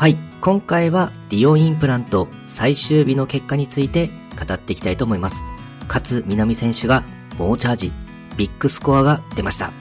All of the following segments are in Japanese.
はい、今回はディオインプラント最終日の結果について語っていきたいと思います。勝南選手が猛チャージ、ビッグスコアが出ました。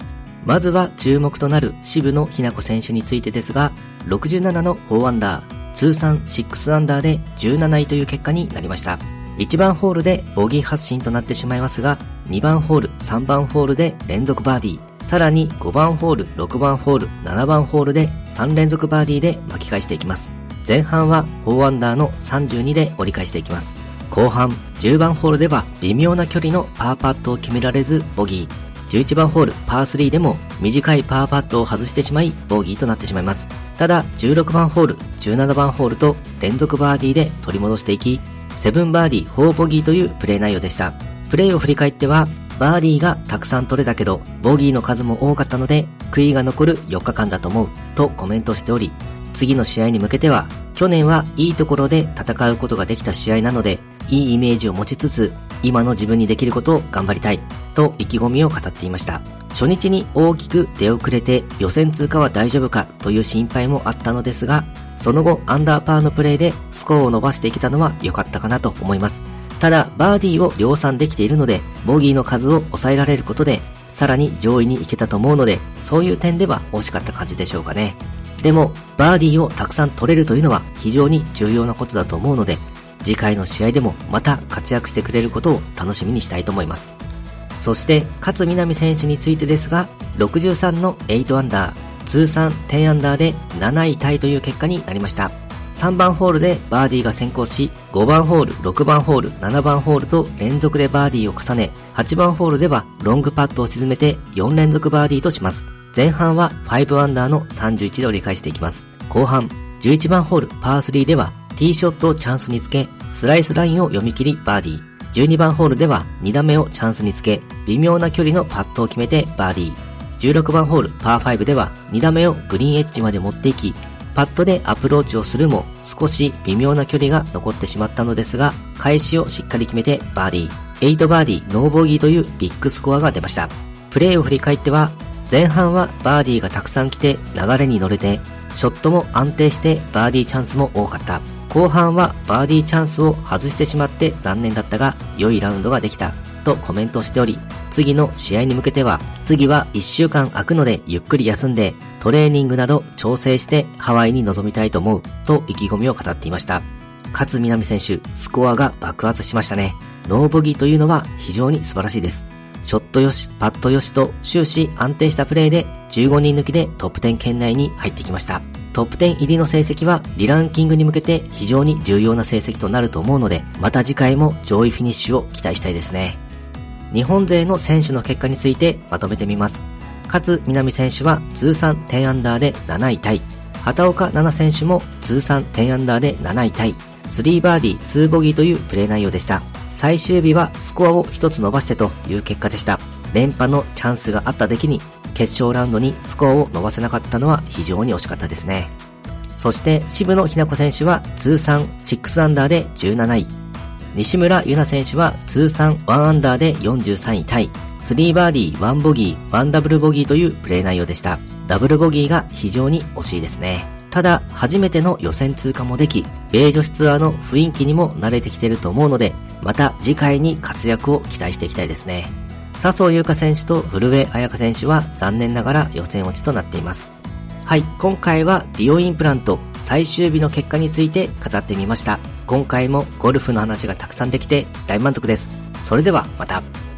まずは注目となる渋野日向子選手についてですが、67の4アンダー、通算6アンダーで17位という結果になりました。1番ホールでボギー発進となってしまいますが、2番ホール、3番ホールで連続バーディー、さらに5番ホール、6番ホール、7番ホールで3連続バーディーで巻き返していきます。前半は4アンダーの32で折り返していきます。後半、10番ホールでは微妙な距離のパーパットを決められずボギー。11番ホールパー3でも短いパーパットを外してしまいボギーとなってしまいます。ただ16番ホール、17番ホールと連続バーディーで取り戻していき、7バーディー4ボギーというプレー内容でした。プレーを振り返っては、バーディーがたくさん取れたけど、ボギーの数も多かったので、悔いが残る4日間だと思う、とコメントしており、次の試合に向けては、去年はいいところで戦うことができた試合なので、いいイメージを持ちつつ、今の自分にできることを頑張りたい、と意気込みを語っていました。初日に大きく出遅れて予選通過は大丈夫かという心配もあったのですが、その後アンダーパーのプレーでスコアを伸ばしていけたのは良かったかなと思います。ただ、バーディーを量産できているので、ボギーの数を抑えられることで、さらに上位に行けたと思うので、そういう点では惜しかった感じでしょうかね。でも、バーディーをたくさん取れるというのは非常に重要なことだと思うので、次回の試合でもまた活躍してくれることを楽しみにしたいと思います。そして、勝みなみ選手についてですが、63の8アンダー、通算10アンダーで7位タイという結果になりました。3番ホールでバーディーが先行し、5番ホール、6番ホール、7番ホールと連続でバーディーを重ね、8番ホールではロングパットを沈めて4連続バーディーとします。前半は5アンダーの31で折り返していきます。後半、11番ホールパー3ではティーショットをチャンスにつけ、スライスラインを読み切りバーディー。12番ホールでは2打目をチャンスにつけ、微妙な距離のパットを決めてバーディー。16番ホールパー5では2打目をグリーンエッジまで持っていき、パットでアプローチをするも少し微妙な距離が残ってしまったのですが、返しをしっかり決めてバーディー。8バーディー、ノーボギーというビッグスコアが出ました。プレーを振り返っては、前半はバーディーがたくさん来て流れに乗れて、ショットも安定してバーディーチャンスも多かった。後半はバーディーチャンスを外してしまって残念だったが、良いラウンドができた、とコメントしており、次の試合に向けては、次は1週間空くのでゆっくり休んで、トレーニングなど調整してハワイに臨みたいと思う、と意気込みを語っていました。勝南選手、スコアが爆発しましたね。ノーボギーというのは非常に素晴らしいです。ショットよし、パットよしと終始安定したプレーで15人抜きでトップ10圏内に入ってきました。トップ10入りの成績はリランキングに向けて非常に重要な成績となると思うので、また次回も上位フィニッシュを期待したいですね。日本勢の選手の結果についてまとめてみます。勝南選手は通算10アンダーで7位タイ。畑岡奈々選手も通算10アンダーで7位タイ。3バーディー2ボギーというプレー内容でした。最終日はスコアを1つ伸ばしてという結果でした。連覇のチャンスがあっただけに決勝ラウンドにスコアを伸ばせなかったのは非常に惜しかったですね。そして渋野日向子選手は通算6アンダーで17位。西村優奈選手は通算1アンダーで43位タイ。3バーディー、1ボギー、1ダブルボギーというプレー内容でした。ダブルボギーが非常に惜しいですね。ただ、初めての予選通過もでき、米女子ツアーの雰囲気にも慣れてきてると思うので、また次回に活躍を期待していきたいですね。笹生優花選手と古江彩香選手は残念ながら予選落ちとなっています。はい、今回はディオインプラント最終日の結果について語ってみました。今回もゴルフの話がたくさんできて大満足です。それではまた。